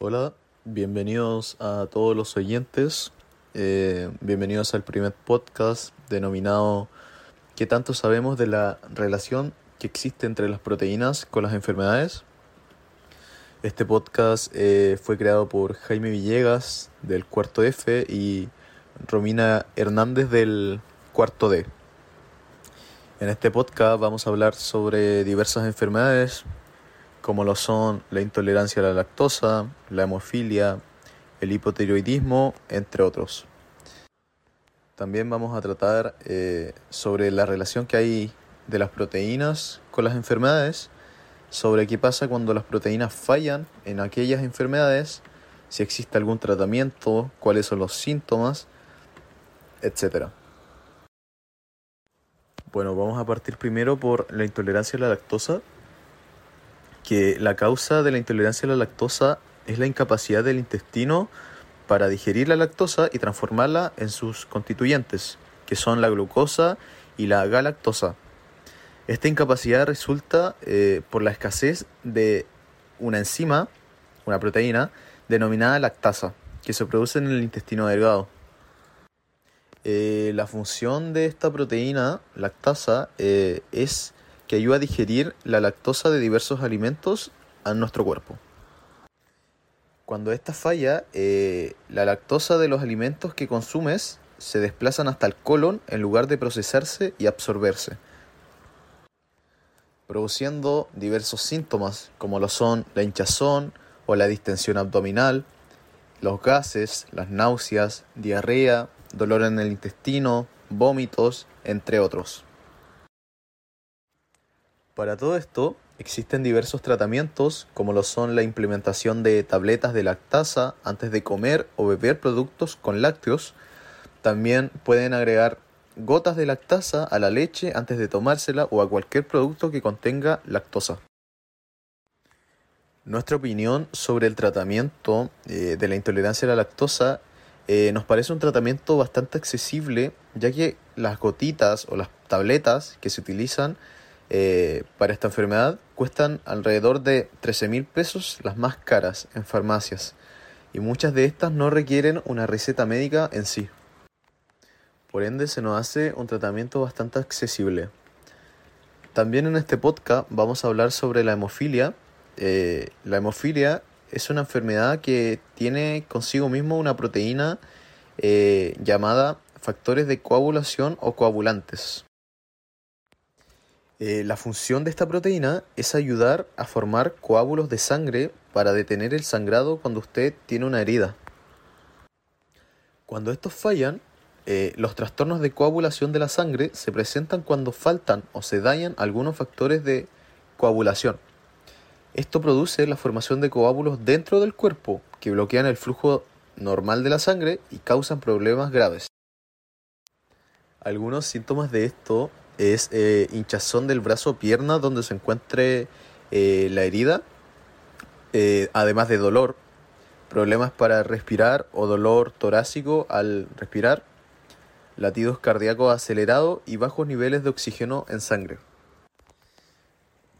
Hola, bienvenidos a todos los oyentes, eh, bienvenidos al primer podcast denominado ¿Qué tanto sabemos de la relación que existe entre las proteínas con las enfermedades? Este podcast eh, fue creado por Jaime Villegas del cuarto F y Romina Hernández del cuarto D. En este podcast vamos a hablar sobre diversas enfermedades como lo son la intolerancia a la lactosa, la hemofilia, el hipotiroidismo, entre otros. También vamos a tratar eh, sobre la relación que hay de las proteínas con las enfermedades, sobre qué pasa cuando las proteínas fallan en aquellas enfermedades, si existe algún tratamiento, cuáles son los síntomas, etc. Bueno, vamos a partir primero por la intolerancia a la lactosa, que la causa de la intolerancia a la lactosa es la incapacidad del intestino para digerir la lactosa y transformarla en sus constituyentes, que son la glucosa y la galactosa. Esta incapacidad resulta eh, por la escasez de una enzima, una proteína, denominada lactasa, que se produce en el intestino delgado. Eh, la función de esta proteína, lactasa, eh, es que ayuda a digerir la lactosa de diversos alimentos a nuestro cuerpo. Cuando esta falla, eh, la lactosa de los alimentos que consumes se desplazan hasta el colon en lugar de procesarse y absorberse, produciendo diversos síntomas como lo son la hinchazón o la distensión abdominal, los gases, las náuseas, diarrea, dolor en el intestino, vómitos, entre otros. Para todo esto, existen diversos tratamientos, como lo son la implementación de tabletas de lactasa antes de comer o beber productos con lácteos. También pueden agregar gotas de lactasa a la leche antes de tomársela o a cualquier producto que contenga lactosa. Nuestra opinión sobre el tratamiento eh, de la intolerancia a la lactosa eh, nos parece un tratamiento bastante accesible, ya que las gotitas o las tabletas que se utilizan eh, para esta enfermedad cuestan alrededor de 13 mil pesos las más caras en farmacias y muchas de estas no requieren una receta médica en sí. Por ende se nos hace un tratamiento bastante accesible. También en este podcast vamos a hablar sobre la hemofilia. Eh, la hemofilia es una enfermedad que tiene consigo mismo una proteína eh, llamada factores de coagulación o coagulantes. Eh, la función de esta proteína es ayudar a formar coágulos de sangre para detener el sangrado cuando usted tiene una herida. Cuando estos fallan, eh, los trastornos de coagulación de la sangre se presentan cuando faltan o se dañan algunos factores de coagulación. Esto produce la formación de coágulos dentro del cuerpo que bloquean el flujo normal de la sangre y causan problemas graves. Algunos síntomas de esto es eh, hinchazón del brazo o pierna donde se encuentre eh, la herida, eh, además de dolor, problemas para respirar o dolor torácico al respirar, latidos cardíacos acelerados y bajos niveles de oxígeno en sangre.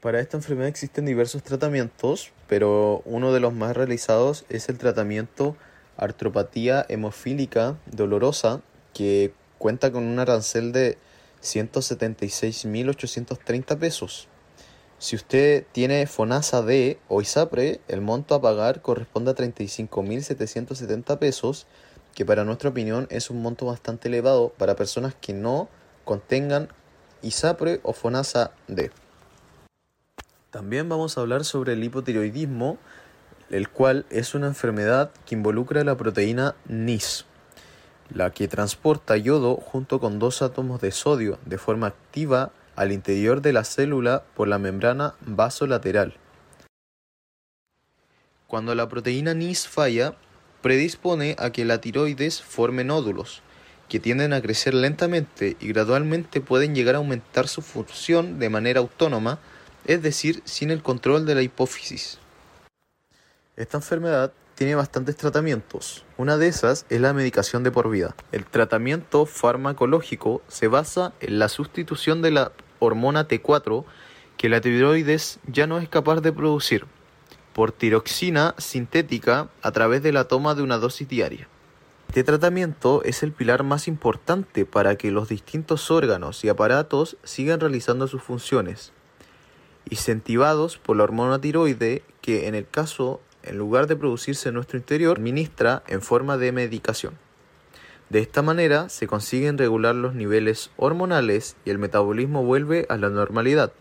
Para esta enfermedad existen diversos tratamientos, pero uno de los más realizados es el tratamiento artropatía hemofílica dolorosa, que cuenta con un arancel de 176.830 pesos. Si usted tiene FONASA D o ISAPRE, el monto a pagar corresponde a 35.770 pesos, que para nuestra opinión es un monto bastante elevado para personas que no contengan ISAPRE o FONASA D. También vamos a hablar sobre el hipotiroidismo, el cual es una enfermedad que involucra la proteína NIS la que transporta yodo junto con dos átomos de sodio de forma activa al interior de la célula por la membrana vasolateral. Cuando la proteína NIS falla, predispone a que la tiroides forme nódulos, que tienden a crecer lentamente y gradualmente pueden llegar a aumentar su función de manera autónoma, es decir, sin el control de la hipófisis. Esta enfermedad tiene bastantes tratamientos. Una de esas es la medicación de por vida. El tratamiento farmacológico se basa en la sustitución de la hormona T4 que la tiroides ya no es capaz de producir. por tiroxina sintética a través de la toma de una dosis diaria. Este tratamiento es el pilar más importante para que los distintos órganos y aparatos sigan realizando sus funciones, incentivados por la hormona tiroide que en el caso, en lugar de producirse en nuestro interior, administra en forma de medicación. De esta manera se consiguen regular los niveles hormonales y el metabolismo vuelve a la normalidad.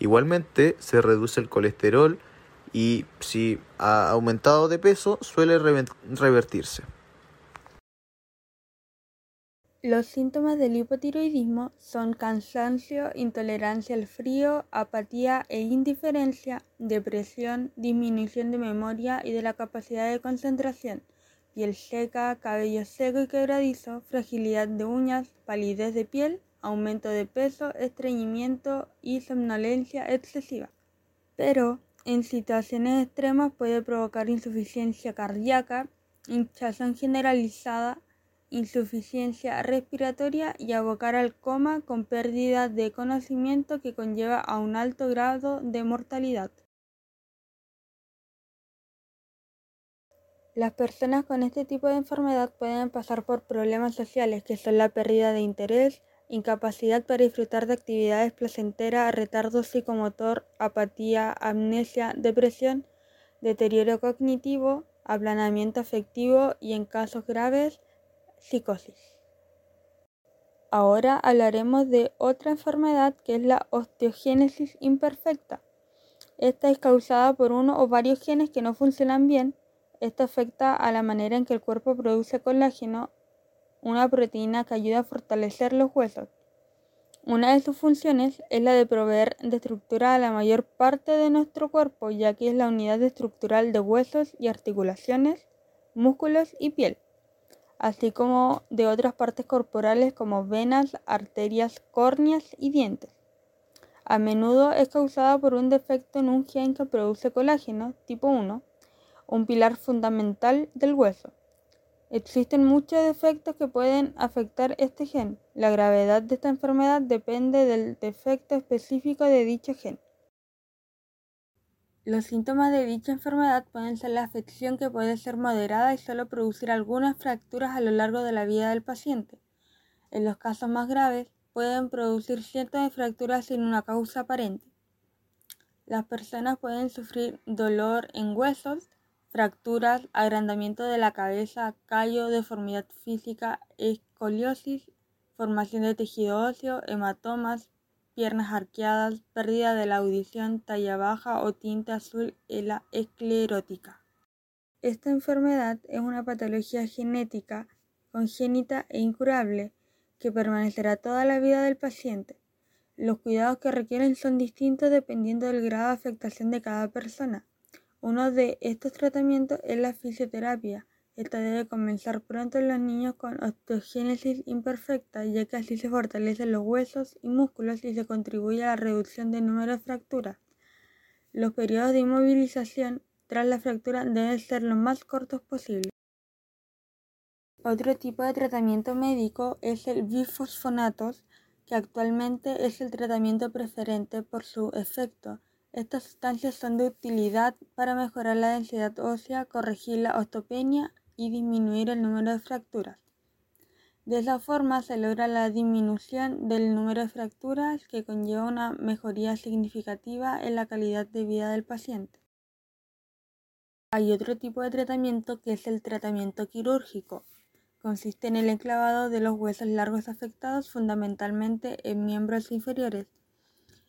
Igualmente se reduce el colesterol y si ha aumentado de peso suele revertirse. Los síntomas del hipotiroidismo son cansancio, intolerancia al frío, apatía e indiferencia, depresión, disminución de memoria y de la capacidad de concentración, piel seca, cabello seco y quebradizo, fragilidad de uñas, palidez de piel, aumento de peso, estreñimiento y somnolencia excesiva. Pero en situaciones extremas puede provocar insuficiencia cardíaca, hinchazón generalizada, insuficiencia respiratoria y abocar al coma con pérdida de conocimiento que conlleva a un alto grado de mortalidad. Las personas con este tipo de enfermedad pueden pasar por problemas sociales que son la pérdida de interés, incapacidad para disfrutar de actividades placenteras, retardo psicomotor, apatía, amnesia, depresión, deterioro cognitivo, aplanamiento afectivo y en casos graves, psicosis. Ahora hablaremos de otra enfermedad que es la osteogénesis imperfecta. Esta es causada por uno o varios genes que no funcionan bien. Esto afecta a la manera en que el cuerpo produce colágeno, una proteína que ayuda a fortalecer los huesos. Una de sus funciones es la de proveer de estructura a la mayor parte de nuestro cuerpo, ya que es la unidad estructural de huesos y articulaciones, músculos y piel así como de otras partes corporales como venas, arterias, córneas y dientes. A menudo es causada por un defecto en un gen que produce colágeno tipo 1, un pilar fundamental del hueso. Existen muchos defectos que pueden afectar este gen. La gravedad de esta enfermedad depende del defecto específico de dicho gen. Los síntomas de dicha enfermedad pueden ser la afección que puede ser moderada y solo producir algunas fracturas a lo largo de la vida del paciente. En los casos más graves, pueden producir cientos de fracturas sin una causa aparente. Las personas pueden sufrir dolor en huesos, fracturas, agrandamiento de la cabeza, callo, deformidad física, escoliosis, formación de tejido óseo, hematomas, piernas arqueadas, pérdida de la audición, talla baja o tinta azul en la esclerótica. Esta enfermedad es una patología genética, congénita e incurable que permanecerá toda la vida del paciente. Los cuidados que requieren son distintos dependiendo del grado de afectación de cada persona. Uno de estos tratamientos es la fisioterapia, esta debe comenzar pronto en los niños con osteogénesis imperfecta, ya que así se fortalecen los huesos y músculos y se contribuye a la reducción del número de fracturas. Los periodos de inmovilización tras la fractura deben ser lo más cortos posible. Otro tipo de tratamiento médico es el bifosfonatos, que actualmente es el tratamiento preferente por su efecto. Estas sustancias son de utilidad para mejorar la densidad ósea, corregir la osteopenia y disminuir el número de fracturas. De esa forma se logra la disminución del número de fracturas que conlleva una mejoría significativa en la calidad de vida del paciente. Hay otro tipo de tratamiento que es el tratamiento quirúrgico. Consiste en el enclavado de los huesos largos afectados fundamentalmente en miembros inferiores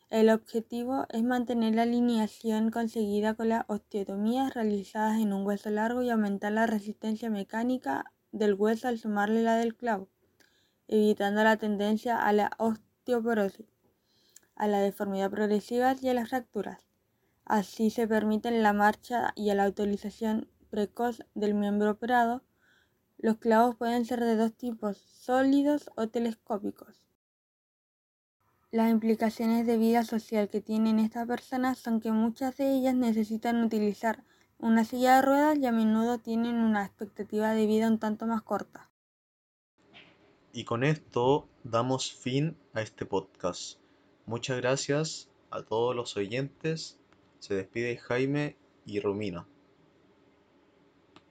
el objetivo es mantener la alineación conseguida con las osteotomías realizadas en un hueso largo y aumentar la resistencia mecánica del hueso al sumarle la del clavo, evitando la tendencia a la osteoporosis, a la deformidad progresiva y a las fracturas. Así se permite la marcha y la utilización precoz del miembro operado. Los clavos pueden ser de dos tipos, sólidos o telescópicos. Las implicaciones de vida social que tienen estas personas son que muchas de ellas necesitan utilizar una silla de ruedas y a menudo tienen una expectativa de vida un tanto más corta. Y con esto damos fin a este podcast. Muchas gracias a todos los oyentes. Se despide Jaime y rumina.